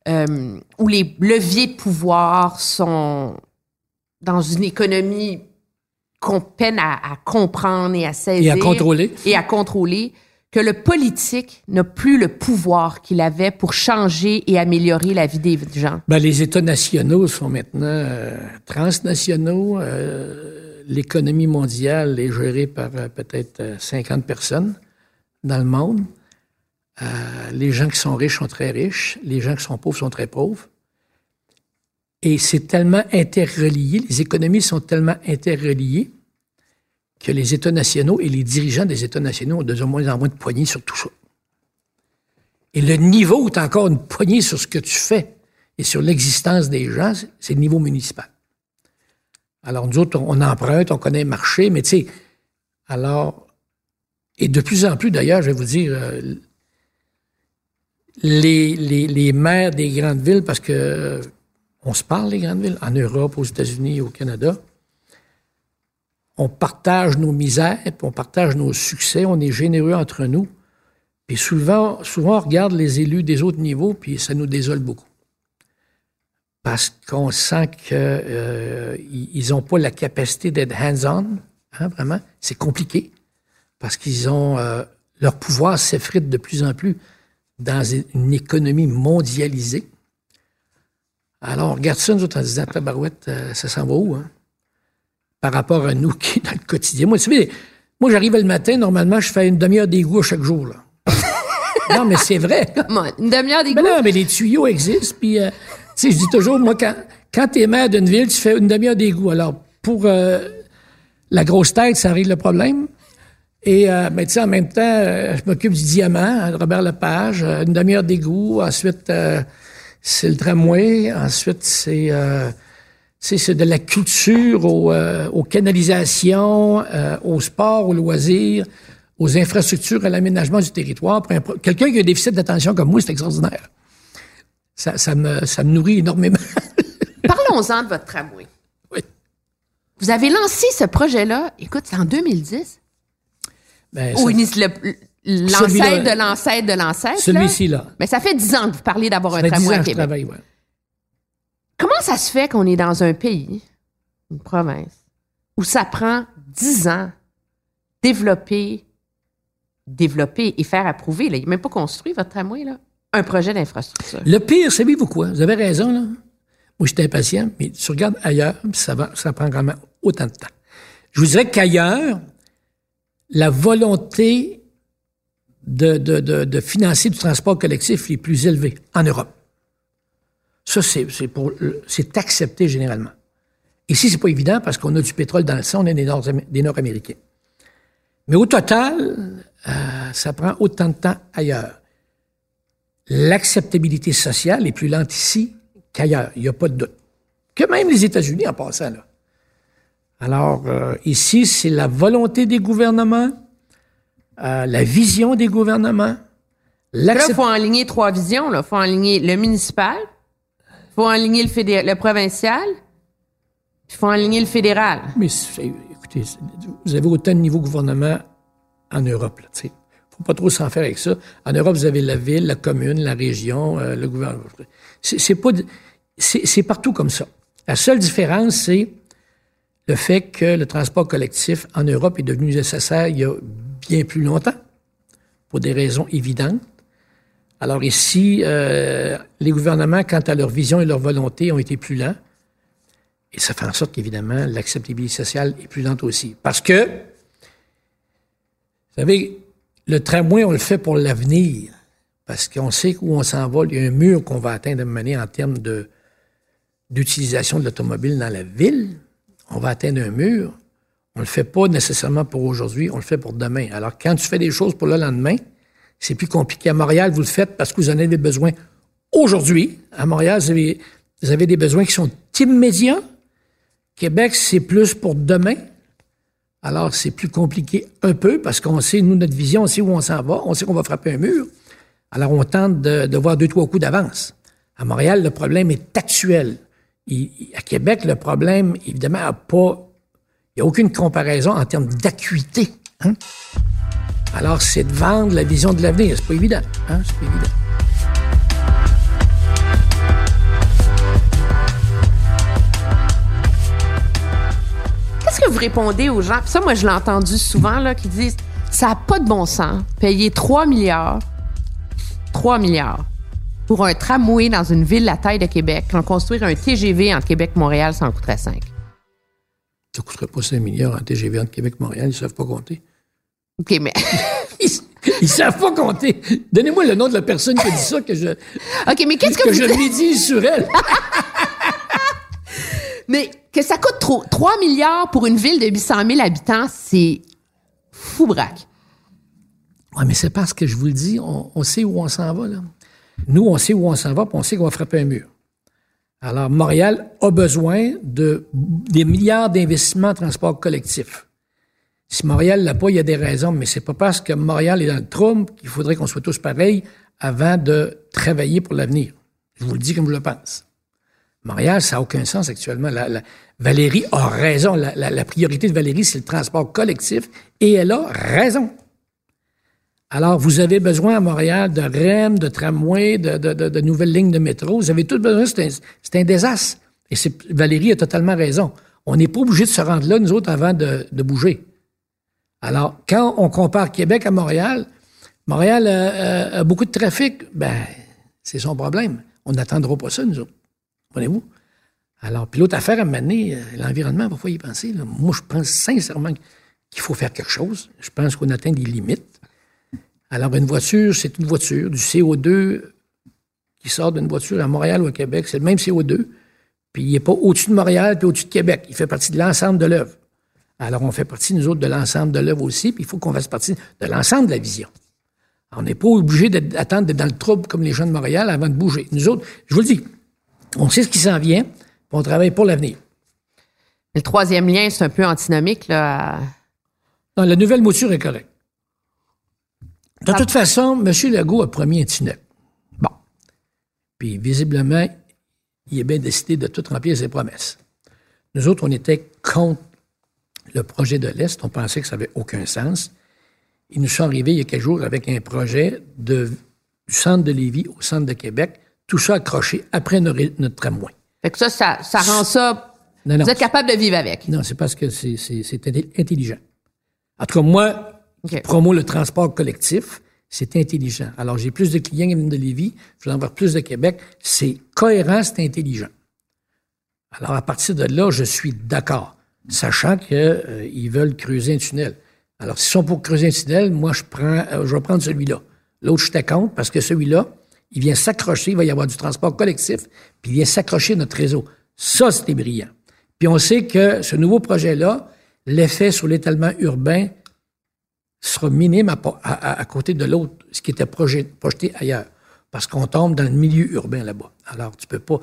euh, où les leviers de pouvoir sont dans une économie qu'on peine à, comprendre et à saisir. Et à contrôler. Et à contrôler, que le politique n'a plus le pouvoir qu'il avait pour changer et améliorer la vie des gens. Ben, les États nationaux sont maintenant euh, transnationaux. Euh, l'économie mondiale est gérée par euh, peut-être 50 personnes dans le monde. les gens qui sont riches sont très riches. Les gens qui sont pauvres sont très pauvres. Et c'est tellement interrelié, les économies sont tellement interreliées que les États nationaux et les dirigeants des États nationaux ont de moins en moins de poignées sur tout ça. Et le niveau où encore une poignée sur ce que tu fais et sur l'existence des gens, c'est le niveau municipal. Alors, nous autres, on emprunte, on connaît le marché, mais tu sais, alors, et de plus en plus d'ailleurs, je vais vous dire, euh, les, maires des grandes villes, parce que on se parle, les grandes villes, en Europe, aux États-Unis, au Canada. On partage nos misères, on partage nos succès, on est généreux entre nous. Puis souvent, souvent, on regarde les élus des autres niveaux, puis ça nous désole beaucoup. Parce qu'on sent qu'ils euh, n'ont pas la capacité d'être hands-on, hein, vraiment. C'est compliqué, parce qu'ils ont... Euh, leur pouvoir s'effrite de plus en plus dans une économie mondialisée. Alors, on regarde ça, nous autres, en disant, après Barouette, euh, ça s'en va où, hein? Par rapport à nous qui, dans le quotidien. Moi, tu sais, moi, j'arrive le matin, normalement, je fais une demi-heure d'égout chaque jour, là. [LAUGHS] non, mais c'est vrai. Comment? Une demi-heure d'égout? Mais non, mais les tuyaux existent, puis, euh, tu sais, je dis toujours, moi, quand, quand t'es maire d'une ville, tu fais une demi-heure d'égout. Alors, pour euh, la grosse tête, ça règle le problème. Et, euh, ben, tu sais, en même temps, je m'occupe du diamant, de Robert Lepage, une demi-heure d'égout. Ensuite, c'est le tramway. Ensuite, c'est euh, C'est de la culture aux, euh, aux canalisations, euh, au sport, aux loisirs, aux infrastructures, à l'aménagement du territoire. Quelqu'un qui a un déficit d'attention comme moi, c'est extraordinaire. Ça, ça, me, ça me nourrit énormément. [LAUGHS] Parlons-en de votre tramway. Oui. Vous avez lancé ce projet-là, écoute, c'est en 2010. Ben, Ou l'ancêtre de l'ancêtre de l'ancêtre. Celui-ci, là. Mais ça fait 10 ans que vous parlez d'avoir un fait 10 tramway à je Québec. travaille, ouais. Comment ça se fait qu'on est dans un pays, une province, où ça prend 10 ans développer, développer et faire approuver, là, il n'est même pas construit votre tramway, un projet d'infrastructure? Le pire, savez-vous quoi? Vous avez raison, là. Moi, j'étais impatient, mais tu regardes ailleurs, ça, ça prend vraiment autant de temps. Je vous dirais qu'ailleurs, la volonté de financer du transport collectif est plus élevée en Europe. Ça, c'est c'est pour c'est accepté généralement. Ici, c'est pas évident parce qu'on a du pétrole dans le sang, on est des Nord- des Nord-Américains. Mais au total, euh, ça prend autant de temps ailleurs l'acceptabilité sociale est plus lente ici qu'ailleurs. Il n'y a pas de doute. Que même les États-Unis en passant, là. Alors, euh, ici, c'est la volonté des gouvernements, euh, la vision des gouvernements, Là, il faut enligner trois visions. Il faut enligner le municipal, faut enligner le, fédé- le provincial, il faut enligner le fédéral. Mais écoutez, vous avez autant de niveaux gouvernement en Europe. Il ne faut pas trop s'en faire avec ça. En Europe, vous avez la ville, la commune, la région, euh, le gouvernement. C'est pas, c'est partout comme ça. La seule différence, c'est le fait que le transport collectif en Europe est devenu nécessaire il y a bien plus longtemps, pour des raisons évidentes. Alors ici, euh, les gouvernements, quant à leur vision et leur volonté, ont été plus lents. Et ça fait en sorte qu'évidemment, l'acceptabilité sociale est plus lente aussi. Parce que, vous savez, le tramway, on le fait pour l'avenir. Parce qu'on sait où on s'en va. Il y a un mur qu'on va atteindre moment donné en termes de, d'utilisation de l'automobile dans la ville. On va atteindre un mur. On le fait pas nécessairement pour aujourd'hui, on le fait pour demain. Alors, quand tu fais des choses pour le lendemain, c'est plus compliqué. À Montréal, vous le faites parce que vous en avez besoin aujourd'hui. À Montréal, vous avez, des besoins qui sont immédiats. Québec, c'est plus pour demain. Alors, c'est plus compliqué un peu parce qu'on sait, nous, notre vision, on sait où on s'en va, on sait qu'on va frapper un mur. Alors, on tente de, voir deux, trois coups d'avance. À Montréal, le problème est actuel. À Québec, le problème, évidemment, a pas. Il n'y a aucune comparaison en termes d'acuité. hein. Alors, c'est de vendre la vision de l'avenir. C'est pas évident. Hein? C'est pas évident. Qu'est-ce que vous répondez aux gens? Puis ça, moi, je l'ai entendu souvent, là, qui disent ça n'a pas de bon sens, payer 3 milliards, 3 milliards pour un tramway dans une ville la taille de Québec, quand construire un TGV entre Québec et Montréal, ça en coûterait 5. Ça ne coûterait pas 5 milliards en TGV entre Québec et Montréal. Ils ne savent pas compter. OK, mais. [LAUGHS] Ils, savent pas compter. Donnez-moi le nom de la personne qui a dit ça, que je, [LAUGHS] OK, mais qu'est-ce que, que vous je sur elle. [LAUGHS] Mais que ça coûte trop. 3 milliards pour une ville de 800 000 habitants, c'est fou braque. Oui, mais c'est parce que je vous le dis, on, on sait où on s'en va, là. Nous, on sait où on s'en va, puis on sait qu'on va frapper un mur. Alors, Montréal a besoin de des milliards d'investissements en transport collectif. Si Montréal l'a pas, il y a des raisons, mais c'est pas parce que Montréal est dans le trouble qu'il faudrait qu'on soit tous pareils avant de travailler pour l'avenir. Je vous le dis comme je le pense. Montréal, ça n'a aucun sens actuellement. Valérie a raison. La, priorité de Valérie, c'est le transport collectif, et elle a raison. Alors, vous avez besoin à Montréal de REM, de tramway, de, nouvelles lignes de métro. Vous avez tout besoin. C'est un, désastre. Et Valérie a totalement raison. On n'est pas obligé de se rendre là, nous autres, avant de bouger. Alors, quand on compare Québec à Montréal, Montréal a, a- a beaucoup de trafic. Ben, c'est son problème. On n'attendra pas ça, nous autres. Comprenez-vous? Alors, puis l'autre affaire à mener, euh, l'environnement, parfois y penser. Moi, je pense sincèrement qu'il faut faire quelque chose. Je pense qu'on atteint des limites. Alors, une voiture, c'est une voiture. Du CO2 qui sort d'une voiture à Montréal ou à Québec, c'est le même CO2. Puis il n'est pas au-dessus de Montréal puis au-dessus de Québec. Il fait partie de l'ensemble de l'œuvre. Alors, on fait partie, nous autres, de l'ensemble de l'œuvre aussi, puis il faut qu'on fasse partie de l'ensemble de la vision. On n'est pas obligé d'attendre d'être dans le trouble comme les gens de Montréal avant de bouger. Nous autres, je vous le dis, on sait ce qui s'en vient, puis on travaille pour l'avenir. Le troisième lien, c'est un peu antinomique, là. Non, la nouvelle mouture est correcte. De toute façon, M. Legault a promis un tunnel. Bon. Puis, visiblement, il est bien décidé de tout remplir ses promesses. Nous autres, on était contre le projet de l'Est. On pensait que ça n'avait aucun sens. Ils nous sont arrivés il y a quelques jours avec un projet de, du centre de Lévis au centre de Québec, tout ça accroché après notre, notre tramway. Fait que ça, ça, ça rend ça. Non, non. Vous êtes capable de vivre avec. Non, c'est parce que c'est c'est- c'est intelli- intelligent. En tout cas, moi, OK. qui promo le transport collectif, c'est intelligent. Alors, j'ai plus de clients qui viennent de Lévis, je vais en avoir plus de Québec. C'est cohérent, c'est intelligent. Alors, à partir de là, je suis d'accord, sachant qu'ils veulent creuser un tunnel. Alors, s'ils sont pour creuser un tunnel, moi, je prends, euh, je vais prendre celui-là. L'autre, je compte parce que celui-là, il vient s'accrocher, il va y avoir du transport collectif, puis il vient s'accrocher à notre réseau. Ça, c'était brillant. Puis on sait que ce nouveau projet-là, l'effet sur l'étalement urbain sera minime à, côté de l'autre, ce qui était projet- projeté ailleurs. Parce qu'on tombe dans le milieu urbain là-bas. Alors, tu peux pas.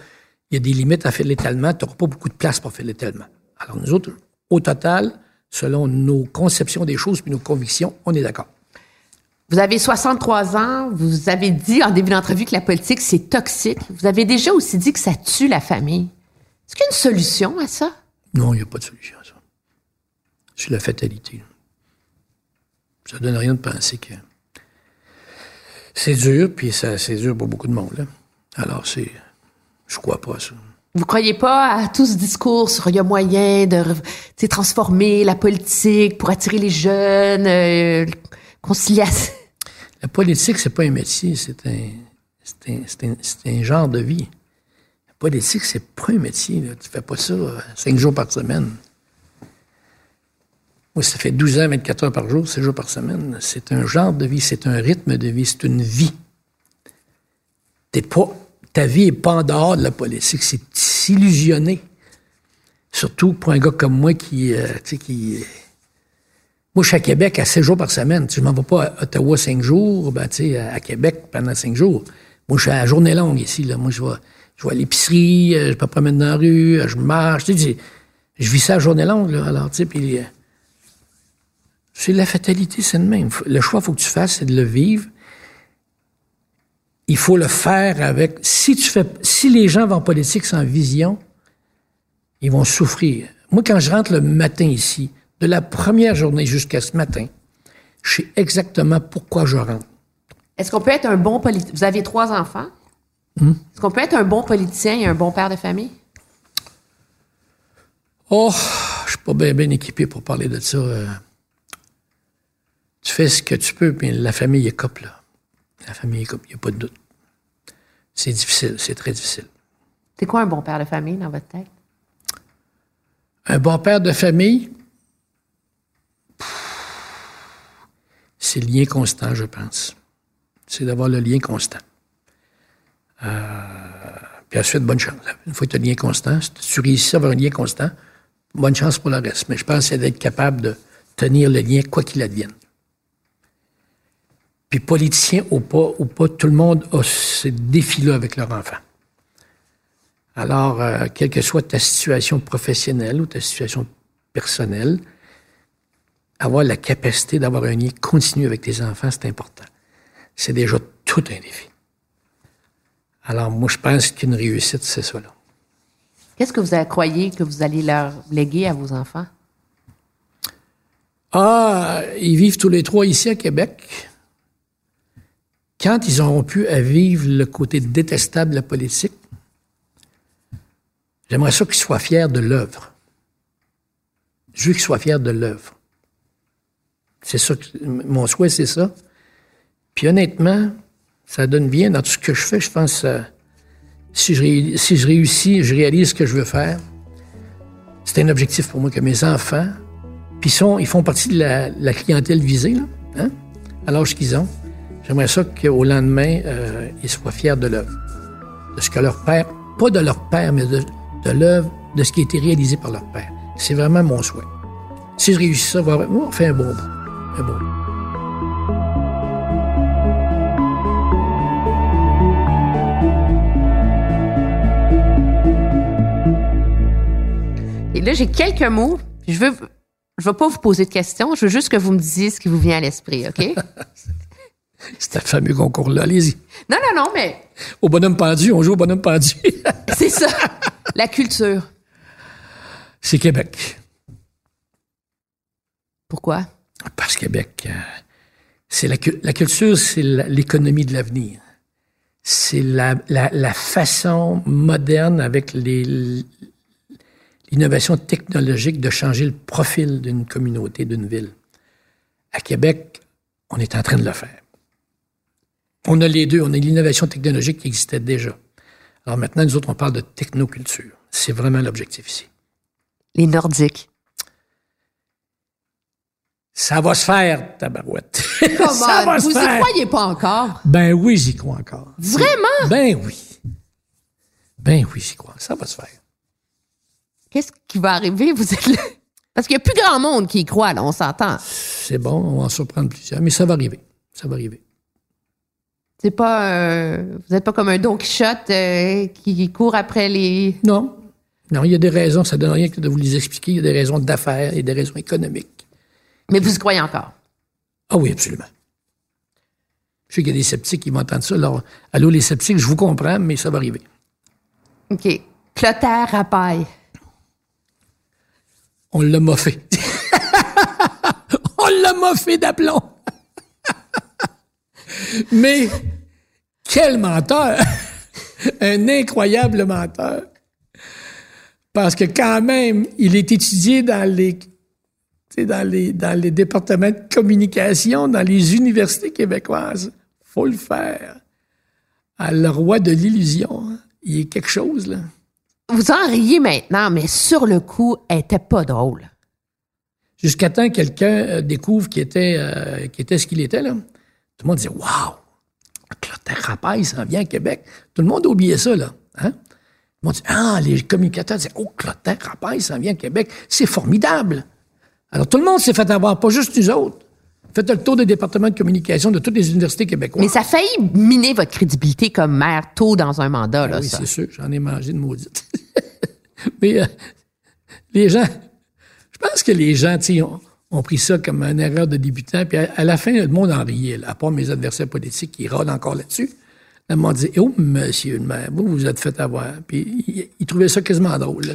Il y a des limites à faire l'étalement. Tu n'auras pas beaucoup de place pour faire l'étalement. Alors, nous autres, au total, selon nos conceptions des choses puis nos convictions, on est d'accord. Vous avez 63 ans. Vous avez dit en début d'entrevue que la politique, c'est toxique. Vous avez déjà aussi dit que ça tue la famille. Est-ce qu'il y a une solution à ça? Non, il n'y a pas de solution à ça. C'est la fatalité. Ça donne rien de penser que c'est dur, puis ça, c'est dur pour beaucoup de monde. là. Alors, c'est. Je crois pas à ça. Vous croyez pas à tout ce discours sur il y a moyen de transformer la politique pour attirer les jeunes, euh, conciliation? La politique, c'est pas un métier, c'est un, un, un- un genre de vie. La politique, c'est pas un métier. Là. Tu fais pas ça euh, cinq jours par semaine. Moi, ça fait 12 ans, 24 heures par jour, 7 jours par semaine. C'est un genre de vie, c'est un rythme de vie, c'est une vie. T'es pas, ta vie n'est pas en dehors de la politique, c'est s'illusionner. Surtout pour un gars comme moi qui, euh, qui, euh, moi, je suis à Québec à 7 jours par semaine. Je m'en vais pas à Ottawa 5 jours, ben, tu sais, à Québec pendant 5 jours. Moi, je suis à la journée longue ici. Là. Moi, je vais, je vais à l'épicerie, euh, je peux promener dans la rue, euh, je marche. Je vis ça à journée longue. Là, alors, tu sais, c'est la fatalité, c'est le même. Le choix, il faut que tu fasses, c'est de le vivre. Il faut le faire avec. Si tu fais, si les gens vont en politique sans vision, ils vont souffrir. Moi, quand je rentre le matin ici, de la première journée jusqu'à ce matin, je sais exactement pourquoi je rentre. Est-ce qu'on peut être un bon politicien? Vous avez trois enfants? Est-ce qu'on peut être un bon politicien et un bon père de famille? Oh, je suis pas bien, bien équipé pour parler de ça. euh. Tu fais ce que tu peux, puis la famille est couple, là. La famille est couple, il n'y a pas de doute. C'est difficile, c'est très difficile. C'est quoi un bon père de famille dans votre tête? Un bon père de famille, c'est le lien constant, je pense. C'est d'avoir le lien constant. Euh, puis ensuite, bonne chance. Une fois que tu as le lien constant, si tu réussis à avoir un lien constant, bonne chance pour le reste. Mais je pense que c'est d'être capable de tenir le lien quoi qu'il advienne. Puis politicien ou pas, ou pas, tout le monde a ce défi-là avec leur enfant. Alors, euh, quelle que soit ta situation professionnelle ou ta situation personnelle, avoir la capacité d'avoir un lien continu avec tes enfants, c'est important. C'est déjà tout un défi. Alors, moi, je pense qu'une réussite, c'est ça. Qu'est-ce que vous croyez que vous allez leur léguer à vos enfants? Ah, ils vivent tous les trois ici à Québec. Quand ils auront pu vivre le côté détestable de la politique, j'aimerais ça qu'ils soient fiers de l'œuvre. Je veux qu'ils soient fiers de l'œuvre. C'est ça, mon souhait, c'est ça. Puis honnêtement, ça donne bien dans tout ce que je fais. Je pense, euh, si, je, si je réussis, je réalise ce que je veux faire. C'est un objectif pour moi que mes enfants, puis ils, font partie de la, clientèle visée, hein, à l'âge qu'ils ont. J'aimerais ça qu'au lendemain, euh, ils soient fiers de l'œuvre. De ce que leur père, pas de leur père, mais de, de l'œuvre, de ce qui a été réalisé par leur père. C'est vraiment mon souhait. Si je réussis ça, on on fait un bon bout. Un bon bout. là, j'ai quelques mots. Je veux, je veux pas vous poser de questions. Je veux juste que vous me disiez ce qui vous vient à l'esprit, OK? [LAUGHS] C'est un fameux concours-là. Allez-y. non, non, non, mais Au bonhomme pendu, on joue au bonhomme pendu. [LAUGHS] c'est ça. La culture. C'est Québec. Pourquoi? Parce que Québec, euh, c'est la, cu- la culture, c'est l'économie de l'avenir. C'est la, la, la façon moderne avec l'innovation technologique de changer le profil d'une communauté, d'une ville. À Québec, on est en train de le faire. On a les deux. On a l'innovation technologique qui existait déjà. Alors maintenant, nous autres, on parle de technoculture. C'est vraiment l'objectif ici. Les Nordiques. Ça va se faire, tabarouette. Come [LAUGHS] ça va se vous y faire. croyez pas encore? Ben oui, j'y crois encore. Vraiment? Ben oui. Ben oui, j'y crois. Ça va se faire. Qu'est-ce qui va arriver? Vous êtes là? Parce qu'il n'y a plus grand monde qui y croit, là, on s'entend. C'est bon, on va en surprendre plusieurs, mais ça va arriver. Ça va arriver. C'est pas euh, vous n'êtes pas comme un Don Quichotte euh, qui court après les. Non. Non, il y a des raisons, ça ne donne rien que de vous les expliquer. Il y a des raisons d'affaires et des raisons économiques. Mais vous y croyez encore? Ah oui, absolument. Je sais qu'il y a des sceptiques qui m'entendent ça. Alors, allô les sceptiques, je vous comprends, mais ça va arriver. OK. Clotaire Rapaille. On l'a moffé. [LAUGHS] On l'a moffé d'aplomb. Mais quel menteur! [LAUGHS] Un incroyable menteur. Parce que quand même, il est étudié dans les, dans les, dans les départements de communication, dans les universités québécoises. faut le faire. À le roi de l'illusion. hein. Il est quelque chose, là. Vous en riez maintenant, mais sur le coup, elle était pas drôle. Jusqu'à temps que quelqu'un euh, découvre qui était, euh, qui était ce qu'il était, là. Tout le monde dit Waouh! Clotaire Rapaille s'en vient à Québec. Tout le monde a oublié ça, là. Hein? Tout le monde dit Ah, les communicateurs disent Oh, Clotaire Rapaille s'en vient à Québec. C'est formidable. Alors, tout le monde s'est fait avoir, pas juste nous autres. Faites le tour des départements de communication de toutes les universités québécoises. Mais ça a faili miner votre crédibilité comme maire tôt dans un mandat, là, Ah oui, c'est sûr, j'en ai mangé de maudite. [LAUGHS] Mais euh, les gens, je pense que les gens, tu sais, ont, pris ça comme une erreur de débutant. Puis à, à la fin, le monde en riait, là, à part mes adversaires politiques qui rôdent encore là-dessus. Le monde dit Oh, monsieur le maire, vous vous êtes fait avoir. Puis ils, ils trouvaient ça quasiment drôle.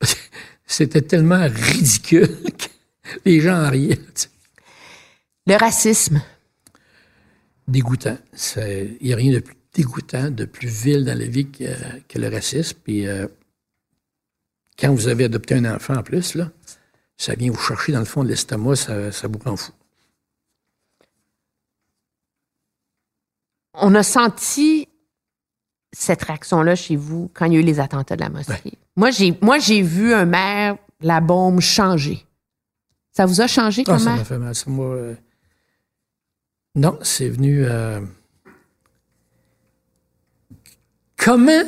[LAUGHS] C'était tellement ridicule [LAUGHS] que les gens en riaient. là. Le racisme. dégoûtant. Il n'y a rien de plus dégoûtant, de plus vil dans la vie que, que le racisme. Puis euh, quand vous avez adopté un enfant en plus, là, ça vient vous chercher dans le fond de l'estomac, ça, ça vous rend fou. On a senti cette réaction-là chez vous quand il y a eu les attentats de la mosquée. Moi, j'ai, moi, j'ai vu un maire, la bombe, changer. Ça vous a changé Ah, comme ça m'a fait mal. Ça, moi, euh, Non, c'est venu. euh, Comment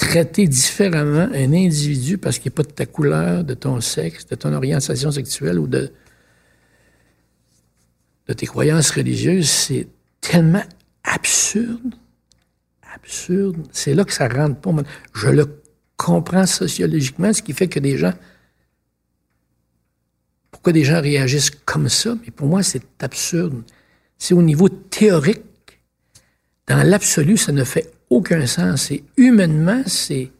traiter différemment un individu parce qu'il n'est pas de ta couleur, de ton sexe, de ton orientation sexuelle ou de, tes croyances religieuses, c'est tellement absurde. Absurde. C'est là que ça rentre pas. Je le comprends sociologiquement, ce qui fait que des gens pourquoi des gens réagissent comme ça, mais pour moi, c'est absurde. C'est au niveau théorique. Dans l'absolu, ça ne fait aucun sens. Et humainement, c'est,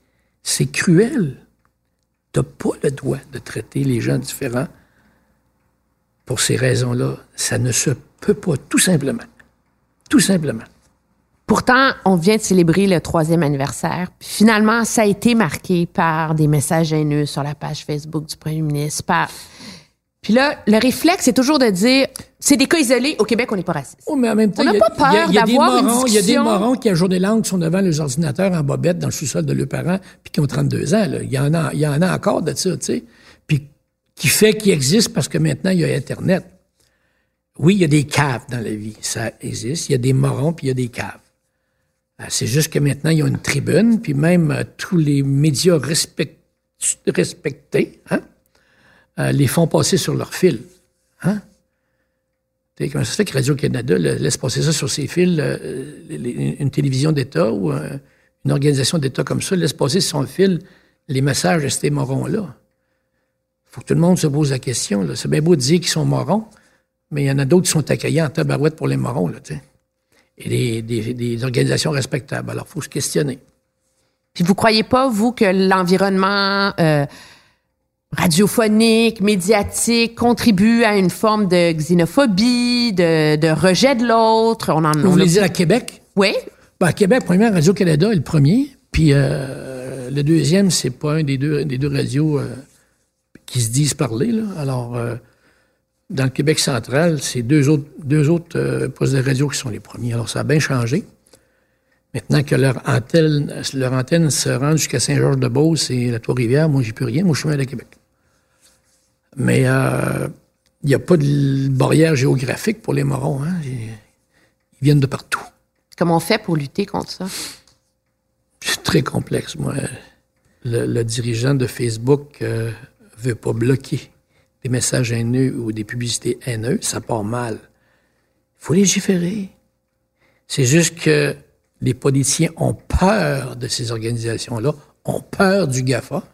c'est cruel. Tu n'as pas le droit de traiter les gens différents pour ces raisons-là. Ça ne se peut pas, tout simplement. Tout simplement. Pourtant, on vient de célébrer le troisième anniversaire. Finalement, ça a été marqué par des messages haineux sur la page Facebook du premier ministre. Puis là, le réflexe, c'est toujours de dire, c'est des cas isolés. Au Québec, on n'est pas raciste. Oh, mais en même temps, On n'a il y a- pas peur il y a- il y a des d'avoir une morons- Il y a des discussion. morons qui, à jour des langues, sont devant leurs ordinateurs en bobette dans le sous-sol de leurs parents, puis qui ont 32 ans. là. Il, y en a, il y en a encore de ça, tu sais. Puis qui fait qu'ils existent parce que maintenant, il y a Internet. Oui, il y a des caves dans la vie. Ça existe. Il y a des morons, puis il y a des caves. Euh, C'est juste que maintenant, il y a une tribune, puis même euh, tous les médias respect- respectés hein, euh, les font passer sur leur fil. Hein? Comment ça se fait que Radio-Canada laisse passer ça sur ses fils, euh, une télévision d'État ou un- une organisation d'État comme ça laisse passer sur son fil les messages de ces morons-là? faut que tout le monde se pose la question. C'est bien beau de dire qu'ils sont morons, mais il y en a d'autres qui sont accueillis en tabarouette pour les morons, là. Et des, organisations respectables. Alors, il faut se questionner. Puis vous croyez pas, vous, que l'environnement euh, radiophonique, médiatique contribue à une forme de xénophobie, de, de rejet de l'autre? On en Vous on voulez dire à Québec? Oui? Ben, à Québec, première Radio-Canada est le premier. Puis euh, le deuxième, c'est pas un des deux, des deux radios euh, qui se disent parler. Là. Alors, euh, dans le Québec central, c'est deux autres, deux autres postes de radio qui sont les premiers. Alors, ça a bien changé. Maintenant que leur antenne, leur antenne se rend jusqu'à Saint-Georges-de-Beauce et la Trois-Rivières, moi, j'ai plus rien. Moi, je suis de Québec. Mais euh, il n'y a pas de barrière géographique pour les morons. Hein. Ils viennent de partout. Comment on fait pour lutter contre ça? C'est très complexe, moi. Le, le dirigeant de Facebook euh, veut pas bloquer des messages haineux ou des publicités haineuses. Ça part mal. Il faut légiférer. C'est juste que les politiciens ont peur de ces organisations-là, ont peur du GAFA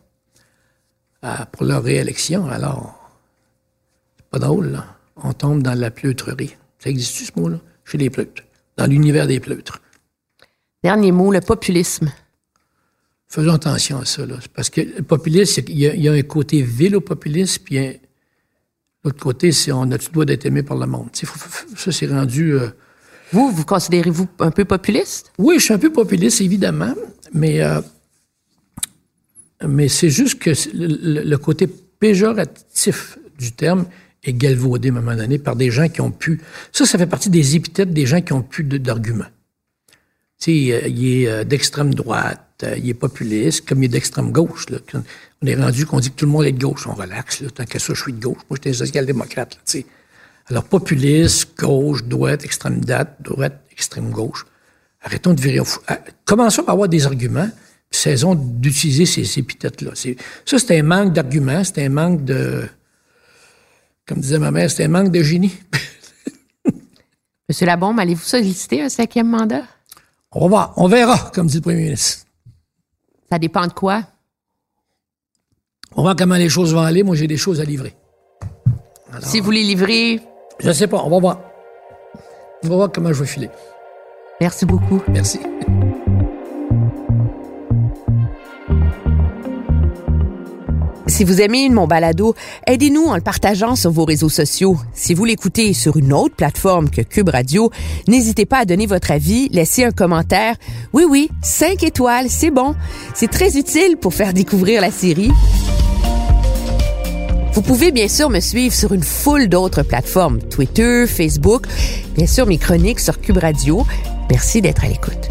euh, pour leur réélection. Alors, c'est pas drôle, là. On tombe dans la pleutrerie. Ça existe ce mot-là? Chez les pleutres. Dans l'univers des pleutres. Dernier mot, le populisme. Faisons attention à ça, là. Parce que le populisme, il y, a, il y a un côté vil au populisme, puis un- l'autre côté, c'est on a tout le droit d'être aimé par le monde? Faut- faut- ça, c'est rendu. euh, Vous, vous considérez-vous un peu populiste? Oui, je suis un peu populiste, évidemment, mais, euh, mais c'est juste que le, côté péjoratif du terme est galvaudé à un moment donné par des gens qui ont pu. Ça, ça fait partie des épithètes des gens qui ont plus d'arguments. Tu sais, euh, il est euh, d'extrême droite, euh, il est populiste, comme il est d'extrême gauche. On est rendu qu'on dit que tout le monde est de gauche, on relaxe. Là. Tant que ça, je suis de gauche. Moi, j'étais social-démocrate. tu sais. Alors, populiste, gauche, droite, extrême droite, droite, extrême gauche. Arrêtons de virer au fou. Ah, Commençons par avoir des arguments, cessons d'utiliser ces épithètes-là. Ça, c'est un manque d'arguments, c'est un manque de... Comme disait ma mère, c'est un manque de génie. [LAUGHS] Monsieur Labombe, allez-vous solliciter un cinquième mandat? On va voir, on verra, comme dit le premier ministre. Ça dépend de quoi? On va voir comment les choses vont aller. Moi, j'ai des choses à livrer. Si vous les livrez, Je ne sais pas, on va voir. On va voir comment je vais filer. merci beaucoup. Merci. Si vous aimez mon balado, aidez-nous en le partageant sur vos réseaux sociaux. Si vous l'écoutez sur une autre plateforme que Cube Radio, n'hésitez pas à donner votre avis, laisser un commentaire. Oui, oui, cinq étoiles, c'est bon. C'est très utile pour faire découvrir la série. Vous pouvez bien sûr me suivre sur une foule d'autres plateformes, Twitter, Facebook, bien sûr mes chroniques sur Cube Radio. Merci d'être à l'écoute.